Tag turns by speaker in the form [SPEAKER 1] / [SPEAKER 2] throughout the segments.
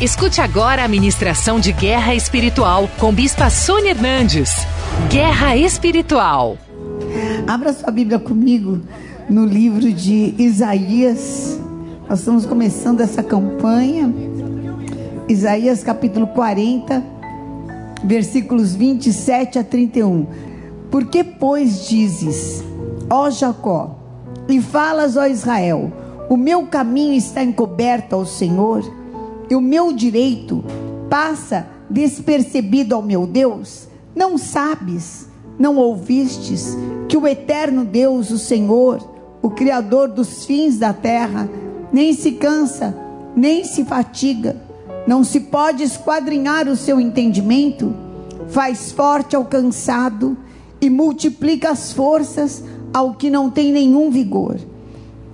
[SPEAKER 1] Escute agora a ministração de Guerra Espiritual com Bispa Sônia Hernandes. Guerra Espiritual.
[SPEAKER 2] Abra sua Bíblia comigo no livro de Isaías. Nós estamos começando essa campanha. Isaías capítulo 40, versículos 27 a 31. Por que, pois, dizes, ó Jacó, e falas, ó Israel, o meu caminho está encoberto ao Senhor? E o meu direito passa despercebido ao meu Deus? Não sabes, não ouvistes que o eterno Deus, o Senhor, o Criador dos fins da terra, nem se cansa, nem se fatiga, não se pode esquadrinhar o seu entendimento, faz forte ao cansado e multiplica as forças ao que não tem nenhum vigor.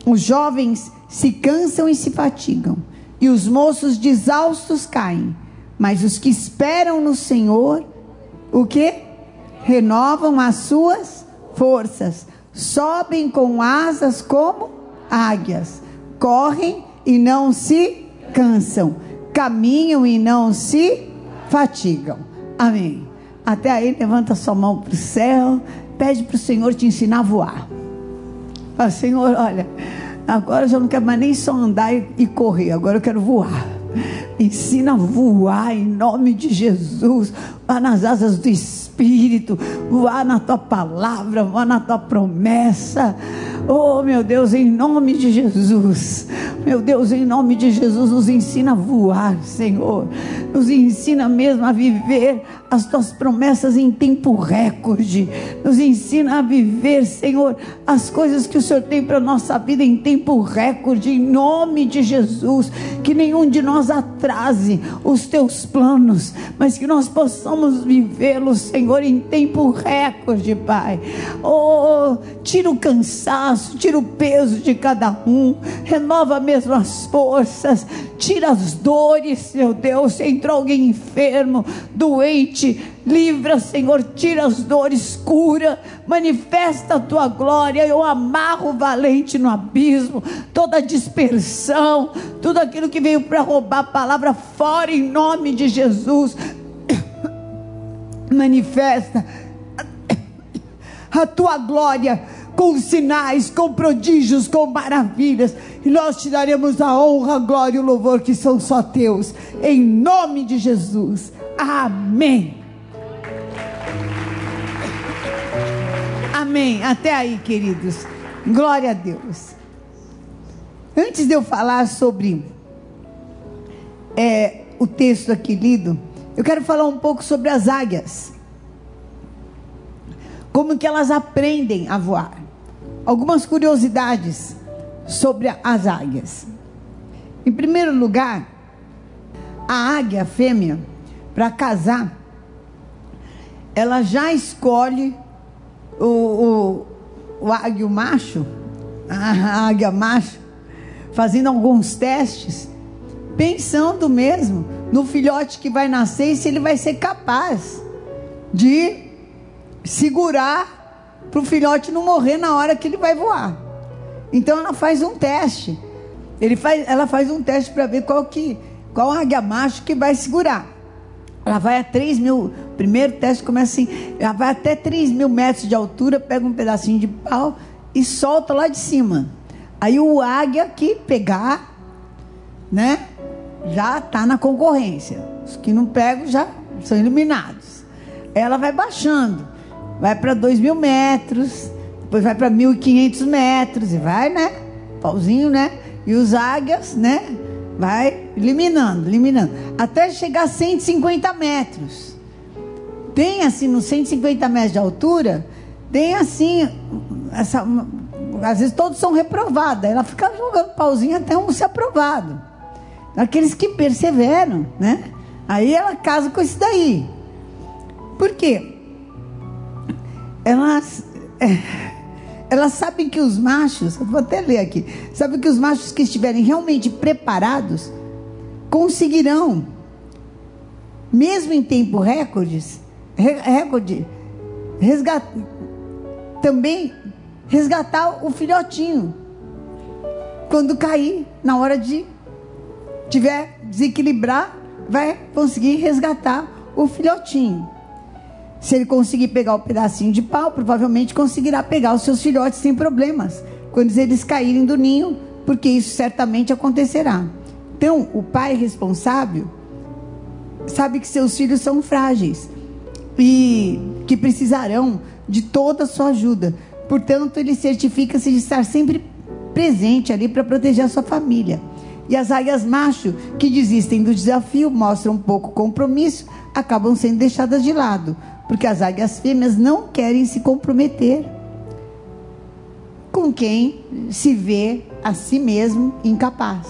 [SPEAKER 2] Os jovens se cansam e se fatigam e os moços de exaustos caem, mas os que esperam no Senhor, o que? Renovam as suas forças, sobem com asas como águias, correm e não se cansam, caminham e não se fatigam. Amém. Até aí, levanta sua mão para o céu, pede para o Senhor te ensinar a voar. Fala, Senhor, olha Agora eu já não quero mais nem só andar e, correr, agora eu quero voar. Ensina a voar em nome de Jesus, voar nas asas do Espírito, voar na tua palavra, voar na tua promessa. Oh, meu Deus, em nome de Jesus. Meu Deus, em nome de Jesus, nos ensina a voar, Senhor. Nos ensina mesmo a viver as tuas promessas em tempo recorde. Nos ensina a viver, Senhor, as coisas que o Senhor tem para nossa vida em tempo recorde, em nome de Jesus. Que nenhum de nós atrase os teus planos, mas que nós possamos vivê-los, Senhor, em tempo recorde, Pai. Oh, tira o cansaço, tira o peso de cada um, renova mesmo as forças, tira as dores, meu Deus. Entrou alguém enfermo, doente, livra, Senhor, tira as dores, cura, manifesta a tua glória. Eu amarro o valente no abismo, toda dispersão, tudo aquilo que veio para roubar a palavra fora em nome de Jesus. Manifesta a tua glória com sinais, com prodígios, com maravilhas, e nós te daremos a honra, a glória e o louvor que são só teus, em nome de Jesus. Amém. Amém. Até aí, queridos. Glória a Deus. Antes de eu falar sobre é, o texto aqui lido, eu quero falar um pouco sobre as águias. Como que elas aprendem a voar algumas curiosidades sobre as águias. Em primeiro lugar, a águia fêmea, para casar, ela já escolhe o, o, o águio macho, a águia macho, fazendo alguns testes, pensando mesmo no filhote que vai nascer e se ele vai ser capaz de segurar para o filhote não morrer na hora que ele vai voar. Então ela faz um teste. Ele faz, ela faz um teste para ver qual que qual águia macho que vai segurar. Ela vai a 3 mil. Primeiro teste começa assim: ela vai até 3 mil metros de altura, pega um pedacinho de pau e solta lá de cima. Aí o águia que pegar, né, já está na concorrência. Os que não pegam já são eliminados. Ela vai baixando vai para 2 mil metros, depois vai para 1.500 metros e vai, né? Pauzinho, né? E os águias, né? Vai eliminando, eliminando, até chegar a 150 metros. Tem assim, nos 150 metros de altura, tem assim, essa, às vezes todos são reprovados. Ela fica jogando pauzinho até um ser aprovado. Aqueles que perseveram, né? Aí ela casa com esse daí. Por quê? Elas, é, elas sabem que os machos, vou até ler aqui, sabem que os machos que estiverem realmente preparados conseguirão, mesmo em tempo recordes, recorde, resgatar, também resgatar o filhotinho quando cair na hora de tiver desequilibrar, vai conseguir resgatar o filhotinho. Se ele conseguir pegar o pedacinho de pau, provavelmente conseguirá pegar os seus filhotes sem problemas, quando eles caírem do ninho, porque isso certamente acontecerá. Então, o pai responsável sabe que seus filhos são frágeis e que precisarão de toda a sua ajuda. Portanto, ele certifica-se de estar sempre presente ali para proteger a sua família. E as águias macho que desistem do desafio, mostram um pouco compromisso, acabam sendo deixadas de lado, porque as águias fêmeas não querem se comprometer com quem se vê a si mesmo incapaz.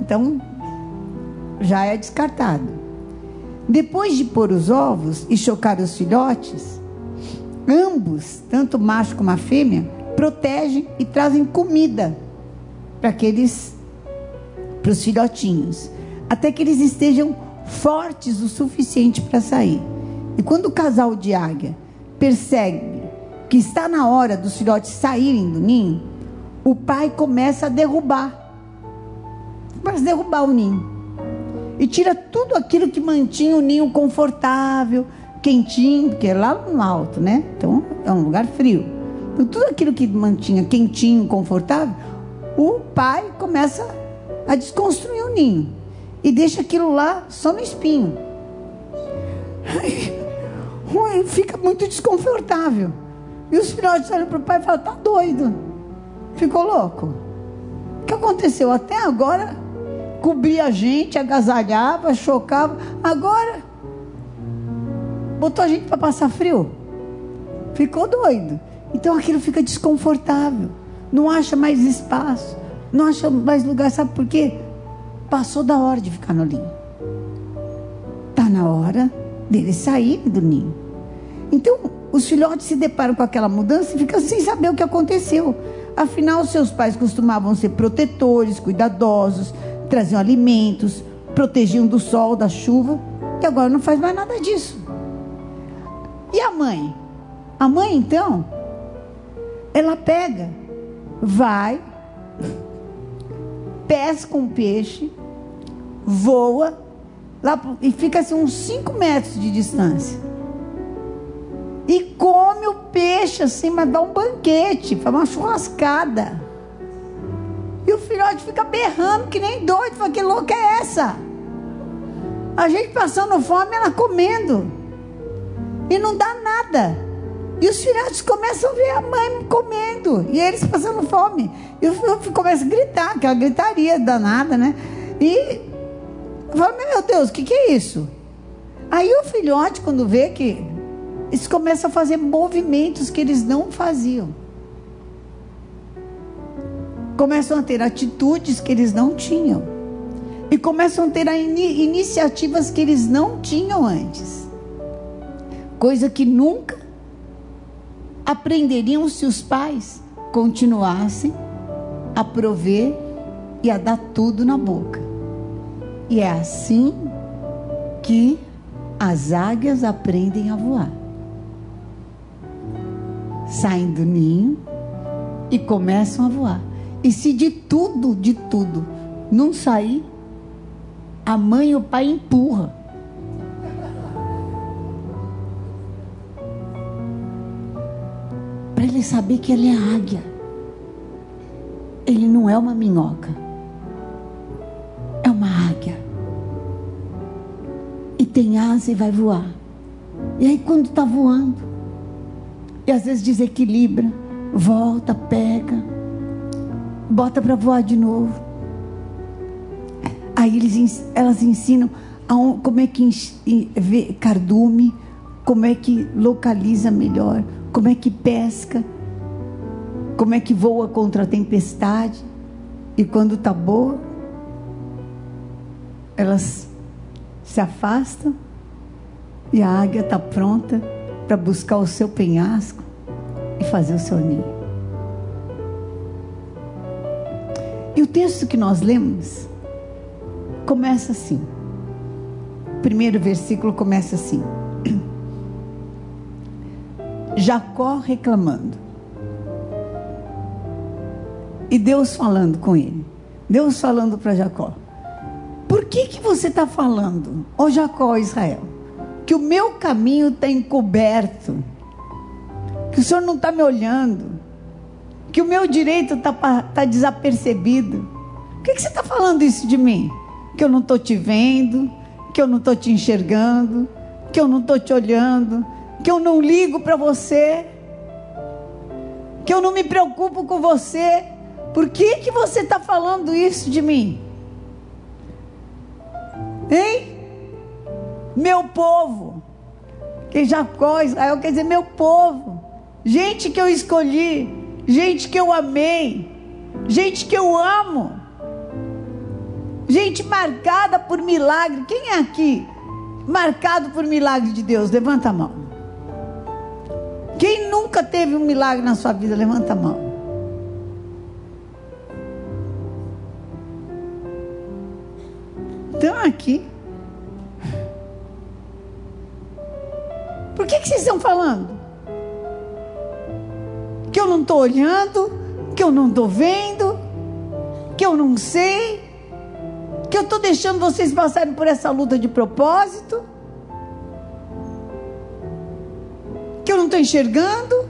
[SPEAKER 2] Então, já é descartado. Depois de pôr os ovos e chocar os filhotes, ambos, tanto macho como a fêmea, protegem e trazem comida para aqueles para os filhotinhos, até que eles estejam fortes o suficiente para sair. E quando o casal de águia percebe que está na hora dos filhotes saírem do ninho, o pai começa a derrubar. Começa a derrubar o ninho. E tira tudo aquilo que mantinha o ninho confortável, quentinho, porque é lá no alto, né? Então é um lugar frio. Então, tudo aquilo que mantinha quentinho, confortável, o pai começa a desconstruir o ninho e deixa aquilo lá só no espinho. Fica muito desconfortável. E os filhotes olham para o pai e falam: tá doido. Ficou louco? O que aconteceu? Até agora cobria a gente, agasalhava, chocava. Agora botou a gente para passar frio. Ficou doido. Então aquilo fica desconfortável. Não acha mais espaço. Não acha mais lugar. Sabe por quê? Passou da hora de ficar no ninho. Está na hora dele sair do ninho. Então, os filhotes se deparam com aquela mudança e ficam sem saber o que aconteceu. Afinal, seus pais costumavam ser protetores, cuidadosos, traziam alimentos, protegiam do sol, da chuva, e agora não faz mais nada disso. E a mãe? A mãe, então, ela pega, vai, pesca um peixe, voa lá e fica assim uns 5 metros de distância. E come o peixe assim, mas dá um banquete, faz uma churrascada. E o filhote fica berrando que nem doido, fala, que louca é essa? A gente passando fome, ela comendo. E não dá nada. E os filhotes começam a ver a mãe comendo. E eles passando fome. E o filhote começa a gritar, aquela gritaria danada, né? E fala, meu Deus, o que, que é isso? Aí o filhote, quando vê que eles começam a fazer movimentos que eles não faziam. Começam a ter atitudes que eles não tinham. E começam a ter in iniciativas que eles não tinham antes. Coisa que nunca aprenderiam se os pais continuassem a prover e a dar tudo na boca. E é assim que as águias aprendem a voar saem do ninho e começam a voar. E se de tudo, de tudo, não sair, a mãe e o pai empurra. Para ele saber que ele é águia. Ele não é uma minhoca. É uma águia. E tem asa e vai voar. E aí quando está voando, e às vezes desequilibra, volta, pega, bota para voar de novo. Aí eles, elas ensinam a, como é que vê cardume, como é que localiza melhor, como é que pesca, como é que voa contra a tempestade. E quando está boa, elas se afastam e a águia está pronta para buscar o seu penhasco e fazer o seu ninho. E o texto que nós lemos começa assim. O primeiro versículo começa assim. Jacó reclamando. E Deus falando com ele. Deus falando para Jacó: que, que você está falando, ô Jacó, Israel? Que o meu caminho está encoberto, que o Senhor não está me olhando, que o meu direito está tá desapercebido. Por que, que você está falando isso de mim? Que eu não estou te vendo, que eu não estou te enxergando, que eu não estou te olhando, que eu não ligo para você, que eu não me preocupo com você. Por que, que você está falando isso de mim? Hein? Meu povo. Que Jacó, Israel quer dizer meu povo. Gente que eu escolhi. Gente que eu amei. Gente que eu amo. Gente marcada por milagre. Quem é aqui marcado por milagre de Deus? Levanta a mão. Quem nunca teve um milagre na sua vida? Levanta a mão. Estão aqui. Por que, que vocês estão falando? Que eu não estou olhando, que eu não estou vendo, que eu não sei, que eu estou deixando vocês passarem por essa luta de propósito, que eu não estou enxergando,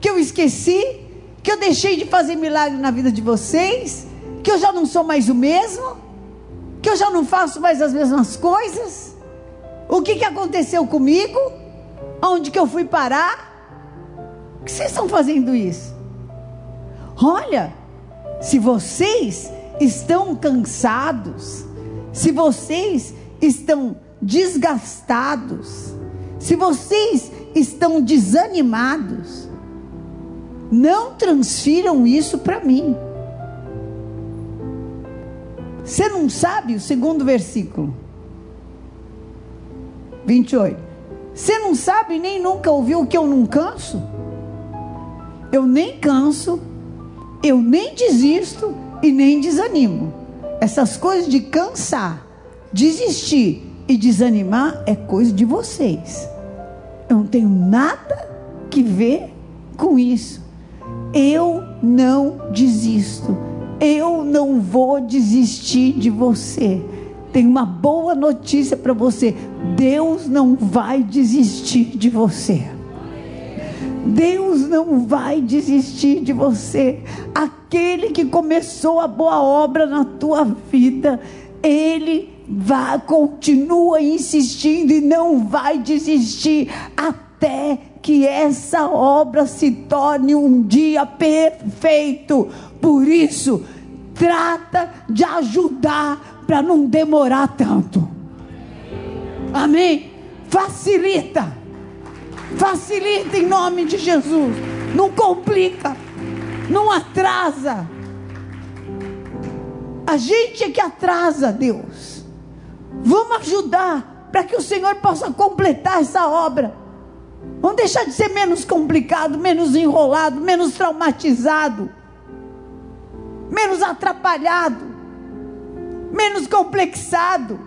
[SPEAKER 2] que eu esqueci, que eu deixei de fazer milagre na vida de vocês, que eu já não sou mais o mesmo que eu já não faço mais as mesmas coisas? O que, que aconteceu comigo? Onde que eu fui parar? Por que vocês estão fazendo isso? Olha, se vocês estão cansados, se vocês estão desgastados, se vocês estão desanimados, não transfiram isso para mim. Você não sabe o segundo versículo? 28. Você não sabe nem nunca ouviu que eu não canso? Eu nem canso, eu nem desisto e nem desanimo. Essas coisas de cansar, desistir e desanimar é coisa de vocês. Eu não tenho nada que ver com isso. Eu não desisto eu não vou desistir de você. Tem uma boa notícia para você: Deus não vai desistir de você. Deus não vai desistir de você. Aquele que começou a boa obra na tua vida, ele vai continua insistindo e não vai desistir até que essa obra se torne um dia perfeito. Por isso, trata de ajudar para não demorar tanto. Amém? Facilita. Facilita em nome de Jesus. Não complica. Não atrasa. A gente é que atrasa, Deus. Vamos ajudar para que o Senhor possa completar essa obra. Vamos deixar de ser menos complicado, menos enrolado, menos traumatizado menos atrapalhado, menos complexado.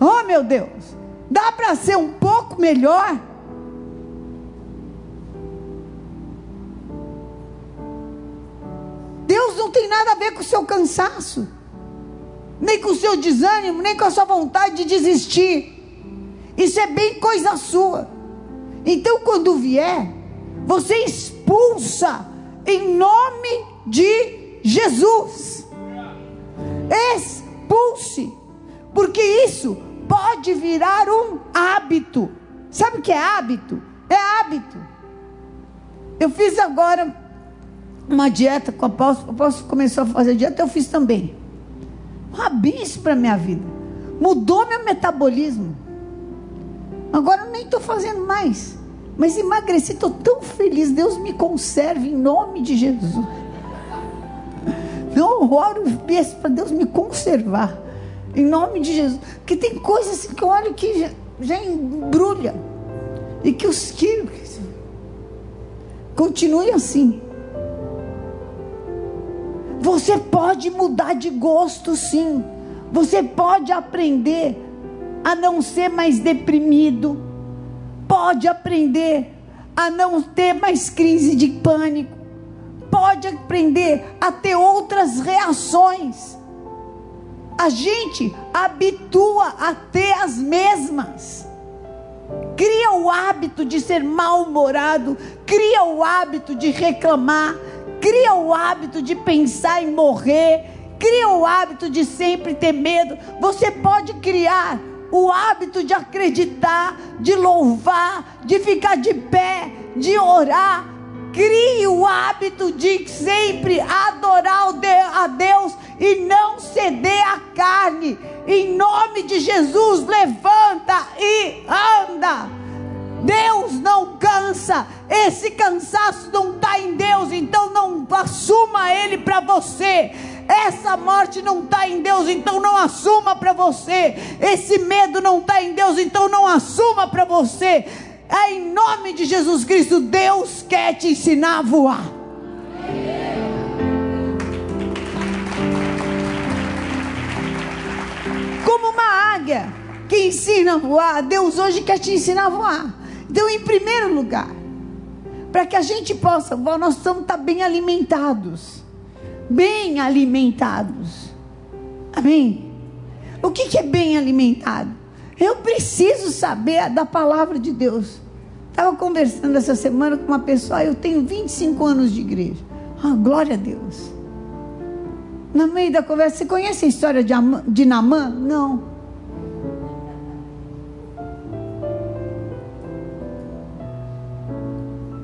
[SPEAKER 2] Oh, meu Deus, dá para ser um pouco melhor? Deus não tem nada a ver com o seu cansaço, nem com o seu desânimo, nem com a sua vontade de desistir. Isso é bem coisa sua. Então, quando vier, você expulsa em nome de Jesus. Expulse, porque isso pode virar um hábito. Sabe o que é hábito? É hábito. Eu fiz agora uma dieta com o apóstolo. O apóstolo começou a fazer dieta, eu fiz também. Uma benção para minha vida. Mudou meu metabolismo. Agora eu nem estou fazendo mais. Mas emagreci, estou tão feliz. Deus me conserve em nome de Jesus. Eu oro para Deus me conservar. Em nome de Jesus. Porque tem coisas assim que eu olho que já, já embrulha. E que os quilos continuem assim. Você pode mudar de gosto, sim. Você pode aprender a não ser mais deprimido. Pode aprender a não ter mais crise de pânico pode aprender a ter outras reações. a gente habitua a ter as mesmas. Cria o hábito de ser mal-humorado, cria o hábito de reclamar, cria o hábito de pensar em morrer, cria o hábito de sempre ter medo. Você pode criar o hábito de acreditar, de louvar, de ficar de pé, de orar. Crie o hábito de sempre adorar a Deus e não ceder à carne. Em nome de Jesus, levanta e anda. Deus não cansa, esse cansaço não está em Deus, então não assuma ele para você. Essa morte não está em Deus, então não assuma para você. Esse medo não está em Deus, então não assuma para você. É em nome de Jesus Cristo, Deus quer te ensinar a voar. Como uma águia que ensina a voar, Deus hoje quer te ensinar a voar. Então, em primeiro lugar, para que a gente possa voar, nós precisamos estar bem alimentados. Bem alimentados. Amém? O que, que é bem alimentado? Eu preciso saber da palavra de Deus. Estava conversando essa semana com uma pessoa, eu tenho 25 anos de igreja. Ah, glória a Deus. No meio da conversa, você conhece a história de, Am de Namã? Não.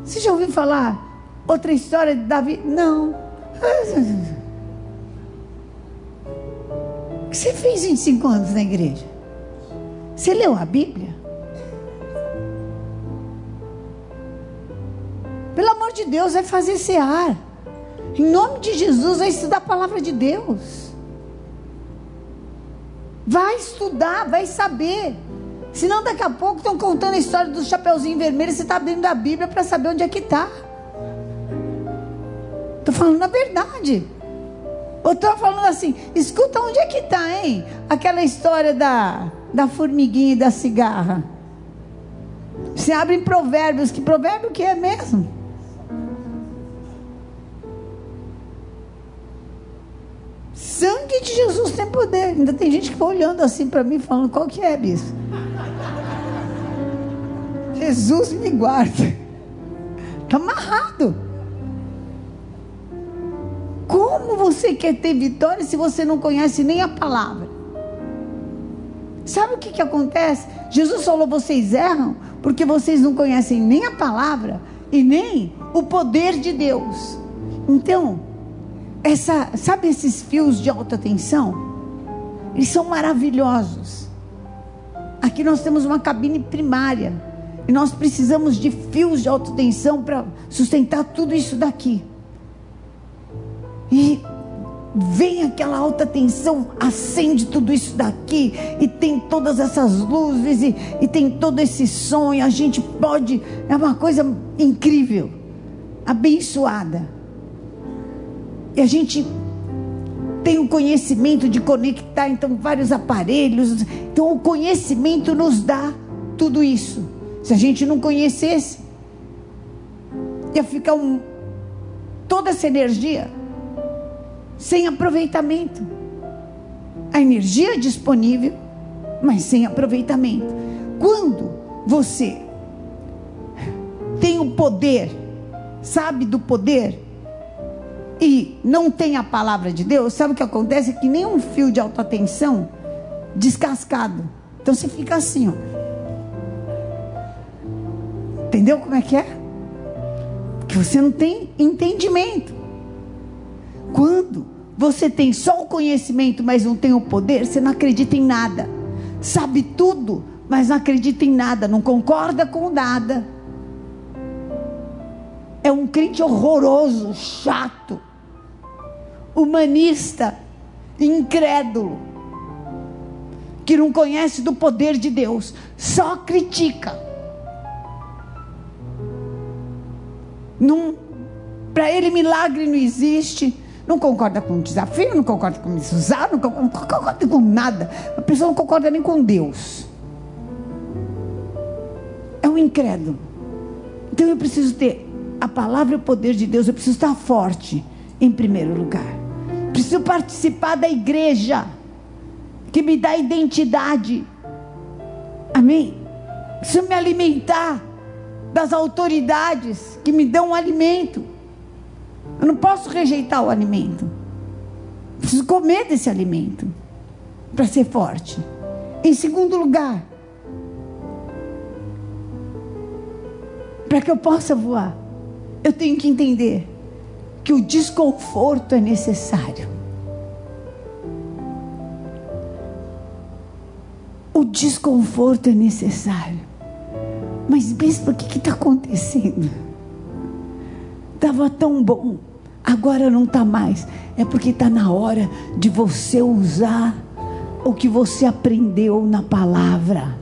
[SPEAKER 2] Você já ouviu falar outra história de Davi? Não. Você fez 25 anos na igreja? Você leu a Bíblia? Amor de Deus, vai fazer cear. Em nome de Jesus, vai estudar a palavra de Deus. Vai estudar, vai saber. Senão daqui a pouco estão contando a história do Chapeuzinho Vermelho você está abrindo a Bíblia para saber onde é que está. Estou falando a verdade. Ou estou falando assim, escuta onde é que está, hein? Aquela história da, da formiguinha e da cigarra. Você abre em provérbios, que provérbio que é mesmo? Sangue de Jesus tem poder. Ainda tem gente que está olhando assim para mim, falando: qual que é, bispo? Jesus me guarda. Está amarrado. Como você quer ter vitória se você não conhece nem a palavra? Sabe o que, que acontece? Jesus falou: vocês erram porque vocês não conhecem nem a palavra e nem o poder de Deus. Então, essa, sabe esses fios de alta tensão? Eles são maravilhosos. Aqui nós temos uma cabine primária. E nós precisamos de fios de alta tensão para sustentar tudo isso daqui. E vem aquela alta tensão, acende tudo isso daqui, e tem todas essas luzes, e, e tem todo esse som, e a gente pode. É uma coisa incrível, abençoada. E a gente tem o conhecimento de conectar então vários aparelhos. Então o conhecimento nos dá tudo isso. Se a gente não conhecesse, ia ficar um, toda essa energia sem aproveitamento. A energia é disponível, mas sem aproveitamento. Quando você tem o poder, sabe do poder, e não tem a palavra de Deus, sabe o que acontece? É que nem um fio de alta tensão descascado. Então você fica assim, ó. Entendeu como é que é? Que você não tem entendimento. Quando você tem só o conhecimento, mas não tem o poder, você não acredita em nada. Sabe tudo, mas não acredita em nada, não concorda com nada. É um crente horroroso, chato humanista, incrédulo, que não conhece do poder de Deus, só critica. Para ele, milagre não existe. Não concorda com o desafio, não concorda com isso usar, não concorda, não concorda com nada. A pessoa não concorda nem com Deus. É um incrédulo. Então eu preciso ter a palavra e o poder de Deus, eu preciso estar forte em primeiro lugar. Preciso participar da igreja. que me dá identidade. Amém? Preciso me alimentar das autoridades que me dão alimento. Eu não posso rejeitar o alimento. Preciso comer desse alimento para ser forte. Em segundo lugar, para que eu possa voar, eu tenho que entender que o desconforto é necessário. O desconforto é necessário. Mas, bispo, o que está acontecendo? Estava tão bom, agora não está mais. É porque está na hora de você usar o que você aprendeu na palavra.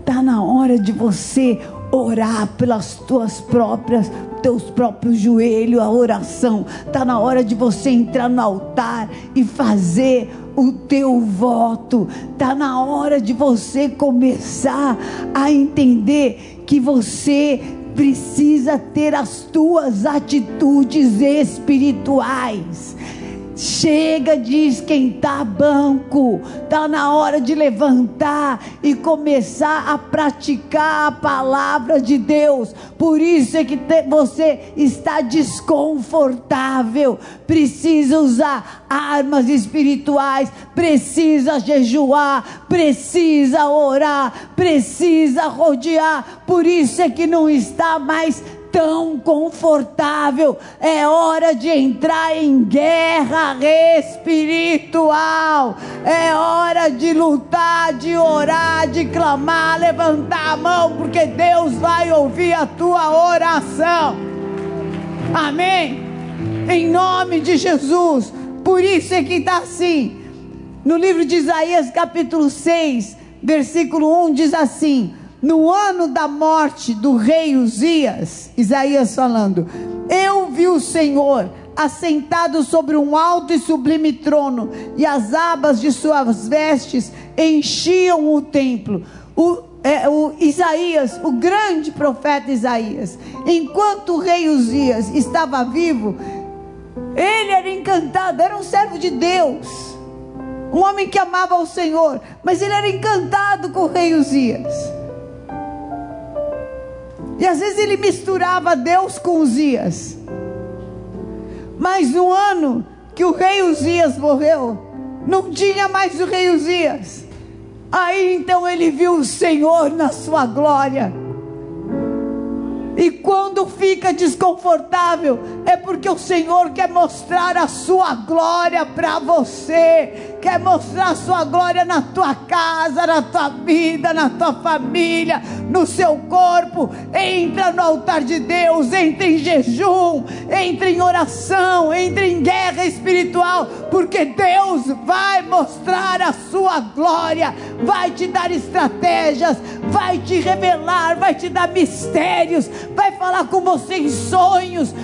[SPEAKER 2] Está na hora de você orar pelas tuas próprias teus próprios joelhos a oração. Está na hora de você entrar no altar e fazer o teu voto. Está na hora de você começar a entender que você precisa ter as tuas atitudes espirituais. Chega de esquentar banco, está na hora de levantar e começar a praticar a palavra de Deus. Por isso é que te, você está desconfortável. Precisa usar armas espirituais, precisa jejuar, precisa orar, precisa rodear. Por isso é que não está mais tão confortável. É hora de entrar em guerra espiritual. É hora de lutar, de orar, de clamar, levantar a mão, porque Deus vai ouvir a tua oração. Amém? Em nome de Jesus. Por isso é que está assim. No livro de Isaías, capítulo 6, versículo 1, diz assim no ano da morte do rei Uzias, Isaías falando: Eu vi o Senhor assentado sobre um alto e sublime trono, e as abas de suas vestes enchiam o templo. O, é, o Isaías, o grande profeta Isaías, enquanto o rei Uzias estava vivo, ele era encantado, era um servo de Deus, um homem que amava o Senhor, mas ele era encantado com o rei Uzias. E às vezes ele misturava Deus com Uzias. Mas no ano que o rei Uzias morreu, não tinha mais o rei Uzias. Aí então ele viu o Senhor na sua glória. E quando fica desconfortável, é porque o Senhor quer mostrar a sua glória para você, quer mostrar sua glória na tua casa, na tua vida, na tua família, no seu corpo. Entra no altar de Deus, entra em jejum, entra em oração, entra em guerra espiritual, porque Deus vai mostrar a sua glória, vai te dar estratégias, vai te revelar, vai te dar mistérios vai falar com você em sonhos.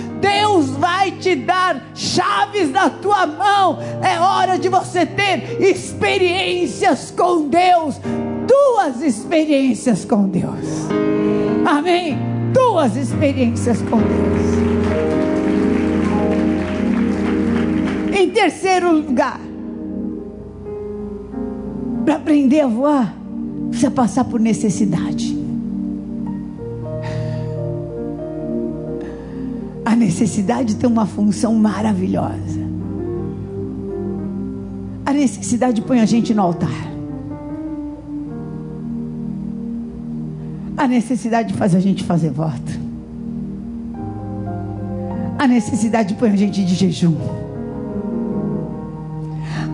[SPEAKER 2] Deus vai te dar chaves na tua mão. É hora de você ter experiências com Deus. Duas experiências com Deus. Amém? Duas experiências com Deus. Em terceiro lugar, para aprender a voar, precisa passar por necessidade. A necessidade tem uma função maravilhosa. A necessidade põe a gente no altar. A necessidade faz a gente fazer voto. A necessidade põe a gente de jejum.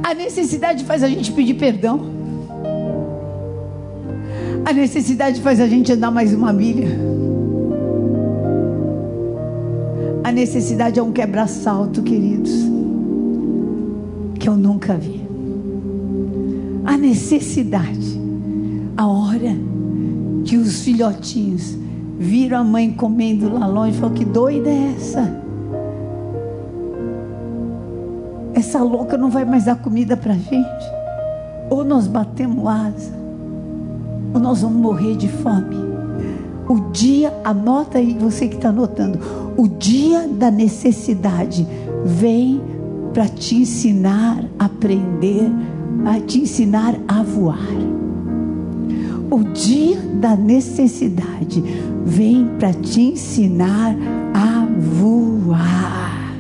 [SPEAKER 2] A necessidade faz a gente pedir perdão. A necessidade faz a gente andar mais uma milha. A necessidade é um quebra-salto, queridos, que eu nunca vi. A necessidade, a hora que os filhotinhos viram a mãe comendo lá longe, falou que doida é essa? Essa louca não vai mais dar comida para gente. Ou nós batemos asa, ou nós vamos morrer de fome. O dia, anota aí, você que está anotando, o dia da necessidade vem para te ensinar a aprender a te ensinar a voar. O dia da necessidade vem para te ensinar a voar.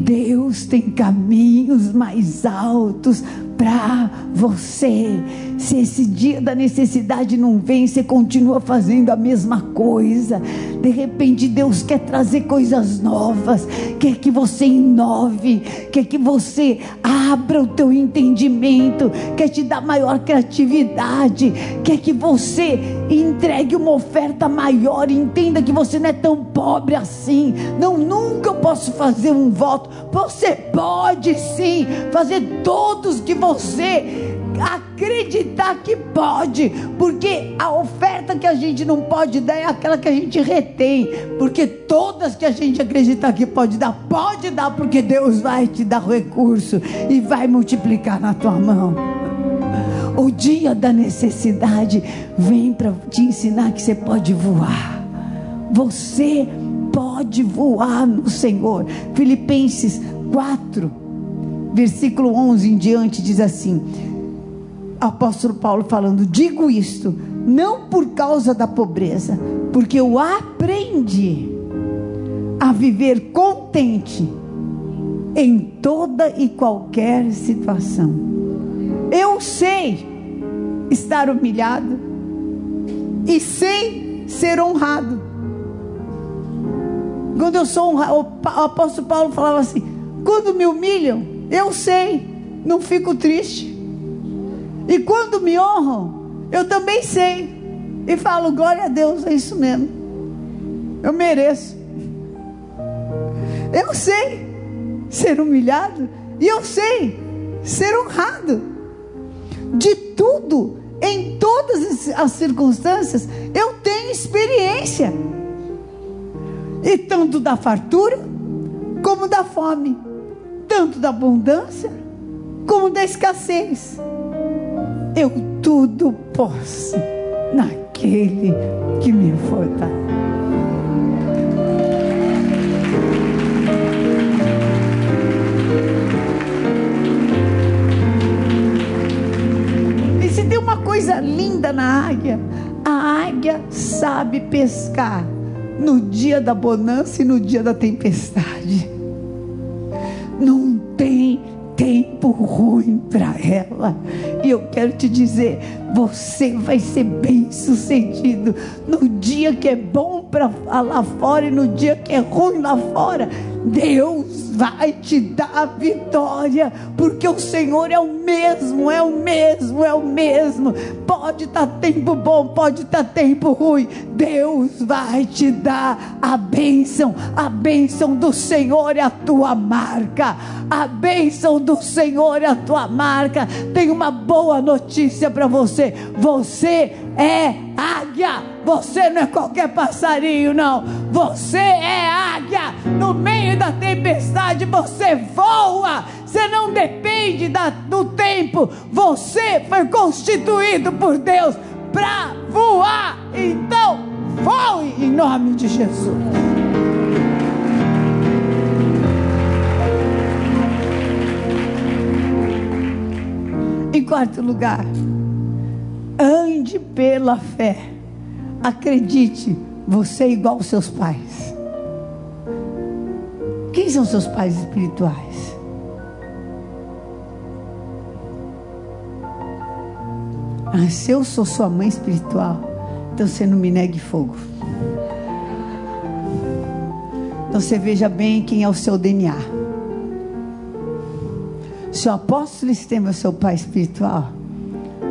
[SPEAKER 2] Deus tem caminhos mais altos para você. Se esse dia da necessidade não vem, você continua fazendo a mesma coisa. De repente, Deus quer trazer coisas novas, quer que você inove, quer que você abra o teu entendimento, quer te dar maior criatividade, quer que você entregue uma oferta maior, entenda que você não é tão pobre assim. Não, nunca eu posso fazer um voto. Você pode sim fazer todos que você acreditar que pode, porque a oferta que a gente não pode dar é aquela que a gente retém, porque todas que a gente acreditar que pode dar, pode dar, porque Deus vai te dar recurso e vai multiplicar na tua mão. O dia da necessidade vem para te ensinar que você pode voar. Você pode voar no Senhor. Filipenses 4, versículo 11 em diante diz assim: apóstolo Paulo falando: digo isto, não por causa da pobreza, porque eu aprendi a viver contente em toda e qualquer situação. Eu sei estar humilhado e sei ser honrado. Quando eu sou honrado, o apóstolo Paulo falava assim: quando me humilham, eu sei, não fico triste. E quando me honram, eu também sei. E falo, glória a Deus, é isso mesmo. Eu mereço. Eu sei ser humilhado. E eu sei ser honrado. De tudo, em todas as circunstâncias, eu tenho experiência. E tanto da fartura, como da fome. Tanto da abundância, como da escassez eu tudo posso naquele que me fortalece. E se tem uma coisa linda na águia, a águia sabe pescar no dia da bonança e no dia da tempestade. Não tem tempo ruim para ela. E eu quero te dizer, você vai ser bem sucedido no dia que é bom para lá fora e no dia que é ruim lá fora. Deus vai te dar a vitória, porque o Senhor é o mesmo, é o mesmo, é o mesmo. Pode estar tá tempo bom, pode estar tá tempo ruim. Deus vai te dar a bênção. A bênção do Senhor é a tua marca. A bênção do Senhor é a tua marca. Tem uma boa notícia para você. Você é águia. Você não é qualquer passarinho, não. Você é águia. No meio da tempestade, você voa. Você não depende da, do tempo. Você foi constituído por Deus para voar. Então, voe em nome de Jesus. Em quarto lugar, ande pela fé. Acredite, você é igual aos seus pais. Quem são seus pais espirituais? Ah, se eu sou sua mãe espiritual, então você não me negue fogo. Então você veja bem quem é o seu DNA. Se o apóstolo Estema é o seu pai espiritual,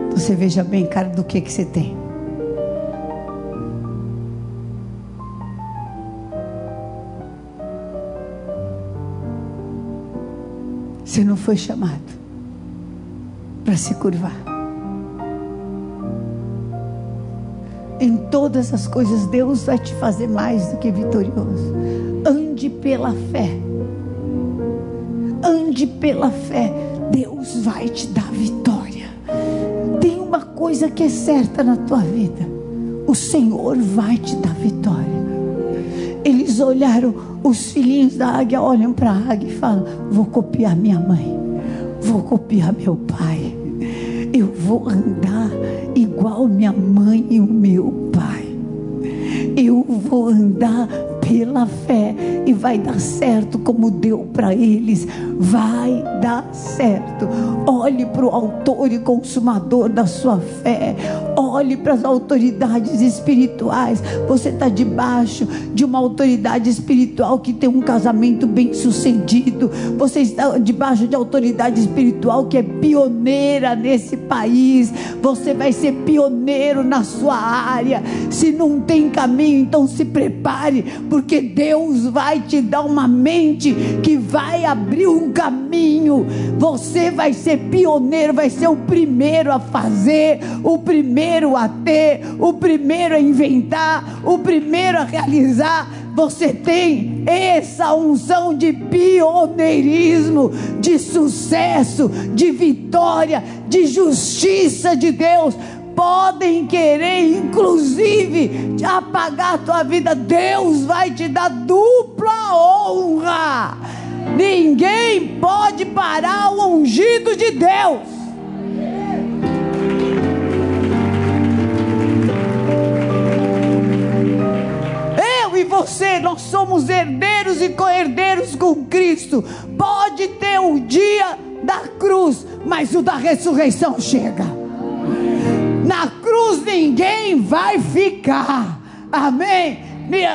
[SPEAKER 2] então você veja bem, cara, do que, que você tem. Você não foi chamado para se curvar. Em todas as coisas, Deus vai te fazer mais do que vitorioso. Ande pela fé. Ande pela fé. Deus vai te dar vitória. Tem uma coisa que é certa na tua vida: o Senhor vai te dar vitória. Olharam, os filhinhos da águia olham para a águia e falam: Vou copiar minha mãe, vou copiar meu pai. vou andar igual minha mãe e o meu pai. Eu vou andar pela fé e vai dar certo como deu para eles. Vai dar certo. Olhe para o autor e consumador da sua fé. Olhe para as autoridades espirituais. Você está debaixo de uma autoridade espiritual que tem um casamento bem sucedido. Você está debaixo de autoridade espiritual que é pioneira nesse país. Você vai ser pioneiro na sua área. Se não tem caminho, então se prepare porque Deus vai te dar uma mente que vai abrir um caminho. Você vai ser pioneiro, vai ser o primeiro a fazer, o primeiro a ter, o primeiro a inventar, o primeiro a realizar. Você tem essa unção de pioneirismo, de sucesso, de vitória, de justiça de Deus podem querer, inclusive, apagar a tua vida. Deus vai te dar dupla honra. Ninguém pode parar o ungido de Deus. Eu e você, nós somos herdeiros e co-herdeiros com Cristo. Pode ter o dia da cruz, mas o da ressurreição chega. Na cruz ninguém vai ficar. Amém?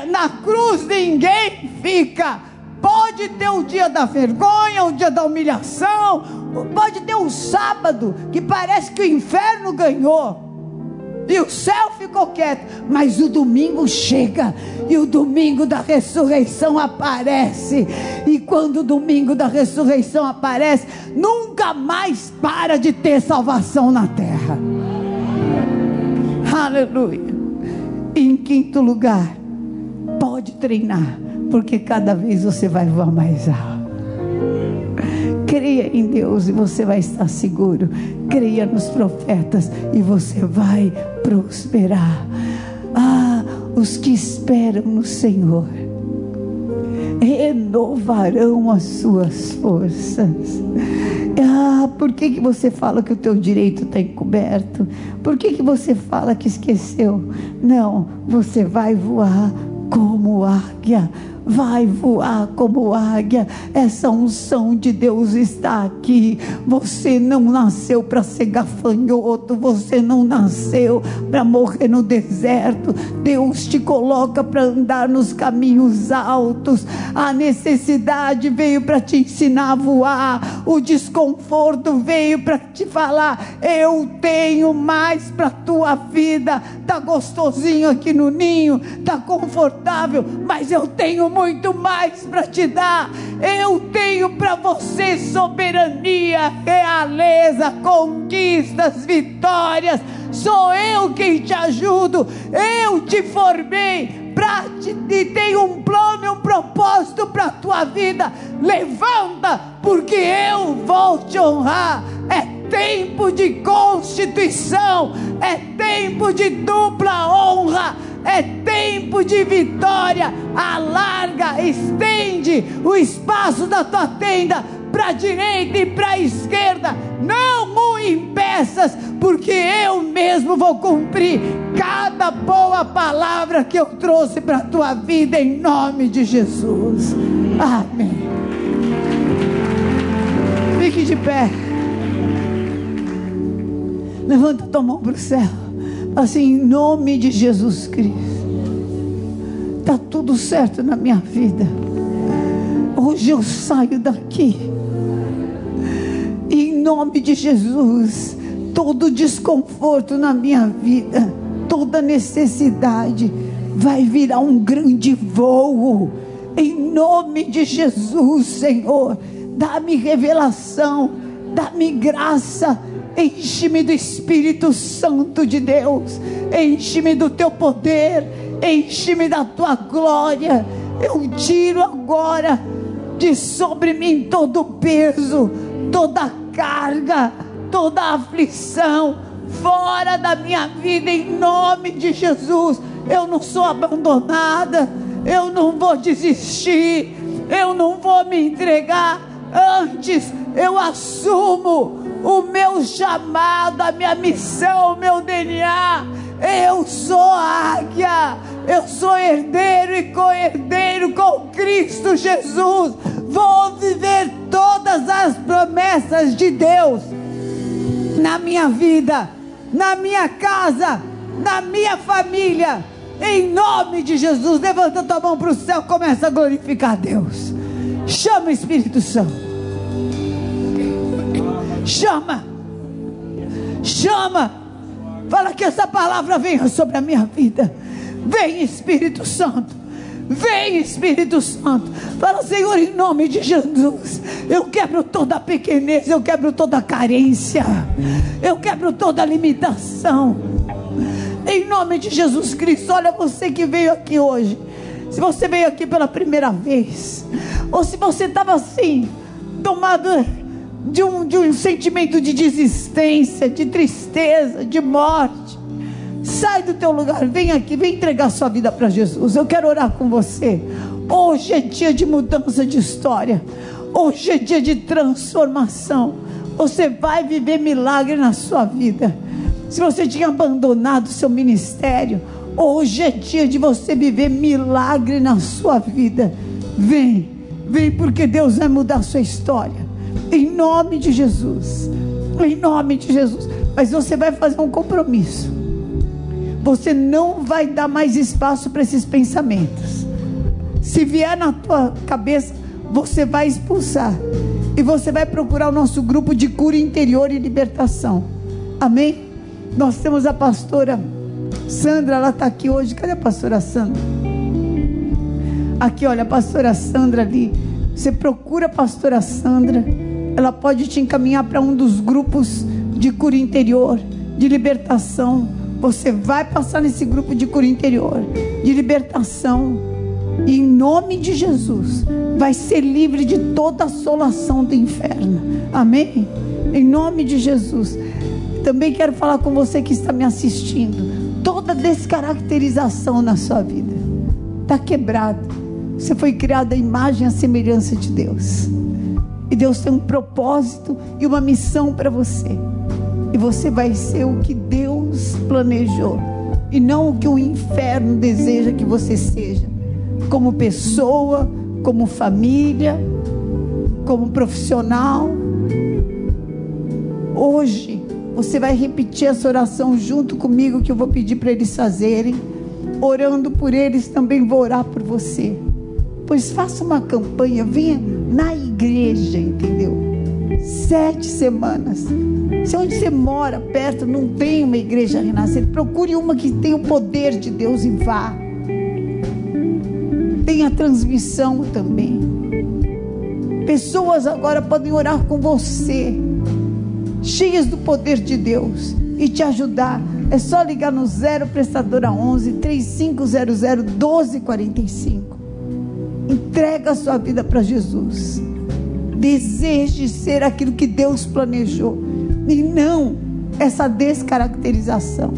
[SPEAKER 2] Na cruz ninguém fica. Pode ter o dia da vergonha, o dia da humilhação, pode ter um sábado que parece que o inferno ganhou. E o céu ficou quieto, mas o domingo chega e o domingo da ressurreição aparece. E quando o domingo da ressurreição aparece, nunca mais para de ter salvação na terra. Aleluia. E em quinto lugar, pode treinar, porque cada vez você vai voar mais alto. Creia em Deus e você vai estar seguro. Creia nos profetas e você vai prosperar. Ah, os que esperam no Senhor renovarão as suas forças. Ah, por que, que você fala que o teu direito está encoberto? Por que, que você fala que esqueceu? Não, você vai voar como águia vai voar como águia. Essa unção de Deus está aqui. Você não nasceu para ser gafanhoto, você não nasceu para morrer no deserto. Deus te coloca para andar nos caminhos altos. A necessidade veio para te ensinar a voar, o desconforto veio para te falar: eu tenho mais para tua vida. Tá gostosinho aqui no ninho, tá confortável, mas eu tenho muito mais para te dar. Eu tenho para você soberania, realeza, conquistas, vitórias. Sou eu quem te ajudo. Eu te formei para te e tenho um plano e um propósito para a tua vida. Levanta, porque eu vou te honrar. É tempo de constituição, é tempo de dupla honra é tempo de vitória. Alarga, estende o espaço da tua tenda para a direita e para a esquerda. Não o impeças, porque eu mesmo vou cumprir cada boa palavra que eu trouxe para a tua vida em nome de Jesus. Amém. Fique de pé. Levanta tua mão para o céu assim, em nome de Jesus Cristo. Está tudo certo na minha vida. Hoje eu saio daqui. Em nome de Jesus, todo desconforto na minha vida, toda necessidade, vai virar um grande voo. Em nome de Jesus, Senhor, dá-me revelação, dá-me graça Enche-me do Espírito Santo de Deus. Enche-me do teu poder. Enche-me da tua glória. Eu tiro agora de sobre mim todo o peso, toda a carga, toda a aflição. Fora da minha vida, em nome de Jesus. Eu não sou abandonada. Eu não vou desistir. Eu não vou me entregar. Antes eu assumo o meu chamado, a minha missão, o meu DNA. Eu sou águia, eu sou herdeiro e co-herdeiro com Cristo Jesus. Vou viver todas as promessas de Deus na minha vida, na minha casa, na minha família. Em nome de Jesus, levanta tua mão para o céu, começa a glorificar a Deus. Chama o Espírito Santo. Chama. Chama. Fala que essa palavra venha sobre a minha vida. Vem Espírito Santo. Vem Espírito Santo. Fala, Senhor, em nome de Jesus. Eu quebro toda pequenez, eu quebro toda carência. Eu quebro toda limitação. Em nome de Jesus Cristo. Olha você que veio aqui hoje. Se você veio aqui pela primeira vez, ou se você estava assim, tomado de um, de um sentimento de desistência, de tristeza, de morte. Sai do teu lugar, vem aqui, vem entregar sua vida para Jesus. Eu quero orar com você. Hoje é dia de mudança de história. Hoje é dia de transformação. Você vai viver milagre na sua vida. Se você tinha abandonado seu ministério, hoje é dia de você viver milagre na sua vida. Vem, vem, porque Deus vai mudar a sua história. Em nome de Jesus. Em nome de Jesus. Mas você vai fazer um compromisso. Você não vai dar mais espaço para esses pensamentos. Se vier na tua cabeça, você vai expulsar. E você vai procurar o nosso grupo de cura interior e libertação. Amém? Nós temos a pastora Sandra, ela está aqui hoje. Cadê a pastora Sandra? Aqui, olha, a pastora Sandra ali. Você procura a pastora Sandra ela pode te encaminhar para um dos grupos de cura interior, de libertação. Você vai passar nesse grupo de cura interior, de libertação. E em nome de Jesus, vai ser livre de toda assolação do inferno. Amém? Em nome de Jesus. Também quero falar com você que está me assistindo. Toda descaracterização na sua vida está quebrada. Você foi criado à imagem e à semelhança de Deus. E Deus tem um propósito e uma missão para você. E você vai ser o que Deus planejou e não o que o inferno deseja que você seja, como pessoa, como família, como profissional. Hoje você vai repetir essa oração junto comigo que eu vou pedir para eles fazerem. Orando por eles, também vou orar por você. Pois faça uma campanha, venha na igreja, entendeu? Sete semanas. Se onde você mora, perto, não tem uma igreja renascer, procure uma que tenha o poder de Deus e vá. Tem a transmissão também. Pessoas agora podem orar com você, cheias do poder de Deus, e te ajudar. É só ligar no 0 prestadora 11 3500 1245. Entrega a sua vida para Jesus. Deseje ser aquilo que Deus planejou. E não essa descaracterização.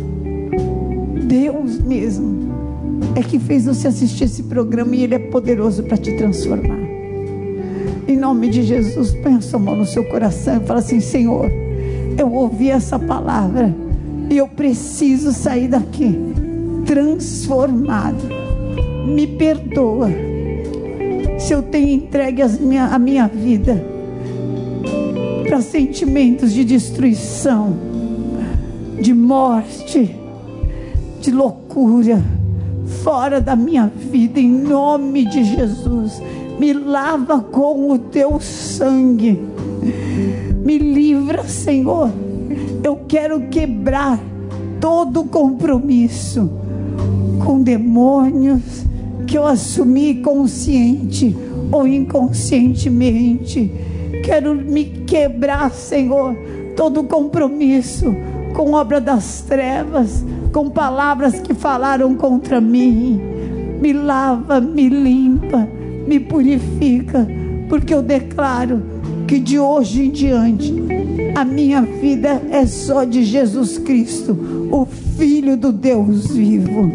[SPEAKER 2] Deus mesmo é que fez você assistir esse programa e Ele é poderoso para te transformar. Em nome de Jesus, põe sua mão no seu coração e fala assim: Senhor, eu ouvi essa palavra e eu preciso sair daqui transformado. Me perdoa se eu tenho entregue minha, a minha vida para sentimentos de destruição, de morte, de loucura, fora da minha vida, em nome de Jesus. Me lava com o teu sangue, me livra, Senhor. Eu quero quebrar todo compromisso com demônios que eu assumi consciente ou inconscientemente. Quero me quebrar, Senhor, todo compromisso com obra das trevas, com palavras que falaram contra mim. Me lava, me limpa, me purifica, porque eu declaro que de hoje em diante a minha vida é só de Jesus Cristo, o Filho do Deus vivo.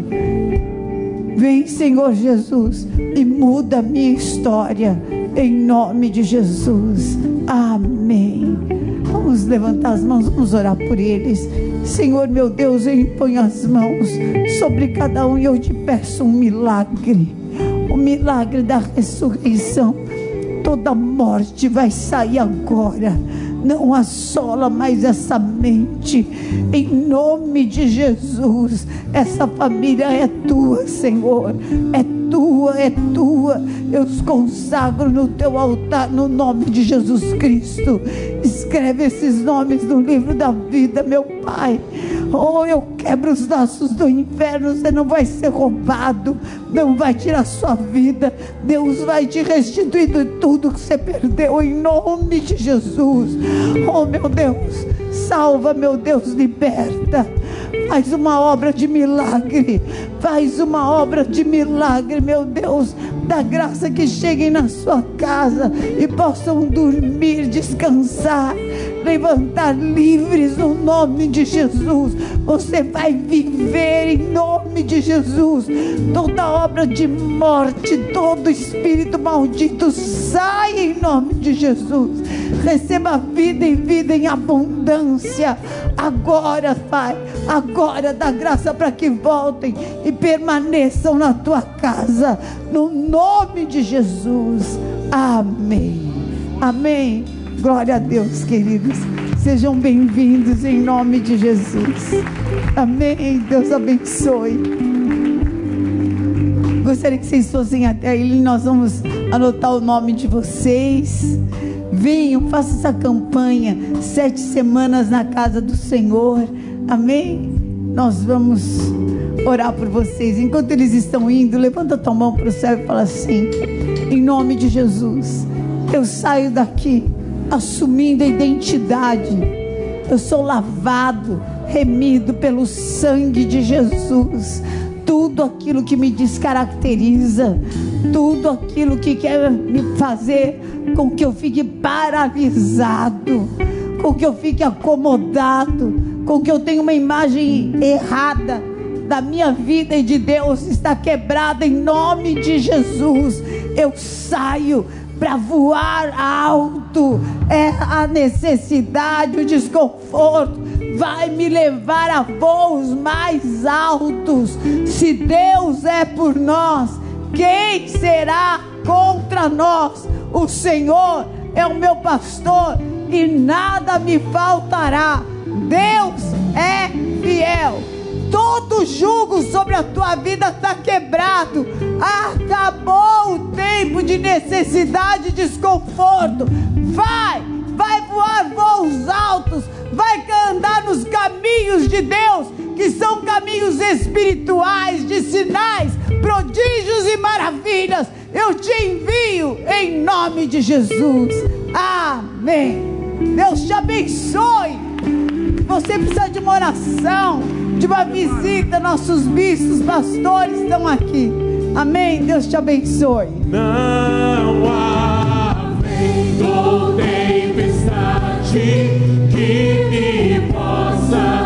[SPEAKER 2] Vem, Senhor Jesus, e muda a minha história. Em nome de Jesus. Amém. Vamos levantar as mãos, vamos orar por eles. Senhor meu Deus, eu imponho as mãos sobre cada um e eu te peço um milagre. O milagre da ressurreição. Toda morte vai sair agora não assola mais essa mente. Em nome de Jesus, essa família é tua, Senhor. É tua, é tua. Eu os consagro no teu altar, no nome de Jesus Cristo. Escreve esses nomes no livro da vida, meu Pai. Oh, eu quebro os laços do inferno. Você não vai ser roubado, não vai tirar sua vida. Deus vai te restituir tudo que você perdeu, em nome de Jesus. Oh, meu Deus, salva, meu Deus, liberta. Faz uma obra de milagre. Faz uma obra de milagre, meu Deus. Da graça que cheguem na sua casa e possam dormir, descansar, levantar livres no nome de Jesus. Você vai viver em nome de Jesus. Toda obra de morte, todo espírito maldito sai em nome de Jesus. Receba vida e vida em abundância. Agora, Pai, agora dá graça para que voltem e permaneçam na tua casa, no nome de Jesus. Amém. Amém. Glória a Deus, queridos. Sejam bem-vindos em nome de Jesus. Amém. Deus abençoe. Gostaria que vocês fossem até ele. Nós vamos anotar o nome de vocês. Venham, faça essa campanha. Sete semanas na casa do Senhor. Amém? Nós vamos orar por vocês. Enquanto eles estão indo, levanta tua mão para o céu e fala assim: Em nome de Jesus, eu saio daqui assumindo a identidade. Eu sou lavado, remido pelo sangue de Jesus tudo aquilo que me descaracteriza, tudo aquilo que quer me fazer com que eu fique paralisado, com que eu fique acomodado, com que eu tenha uma imagem errada da minha vida e de Deus está quebrada em nome de Jesus. Eu saio para voar alto. É a necessidade, o desconforto vai me levar a voos mais altos. Se Deus é por nós, quem será contra nós? O Senhor é o meu pastor e nada me faltará. Deus é fiel. Todo jugo sobre a tua vida está quebrado. Acabou o tempo de necessidade e desconforto. Vai, vai voar voos altos vai andar nos caminhos de Deus, que são caminhos espirituais, de sinais, prodígios e maravilhas. Eu te envio em nome de Jesus. Amém. Deus te abençoe. Você precisa de uma oração, de uma visita. Nossos bispos, pastores estão aqui. Amém. Deus te abençoe.
[SPEAKER 3] Não há vento tempestade que me possa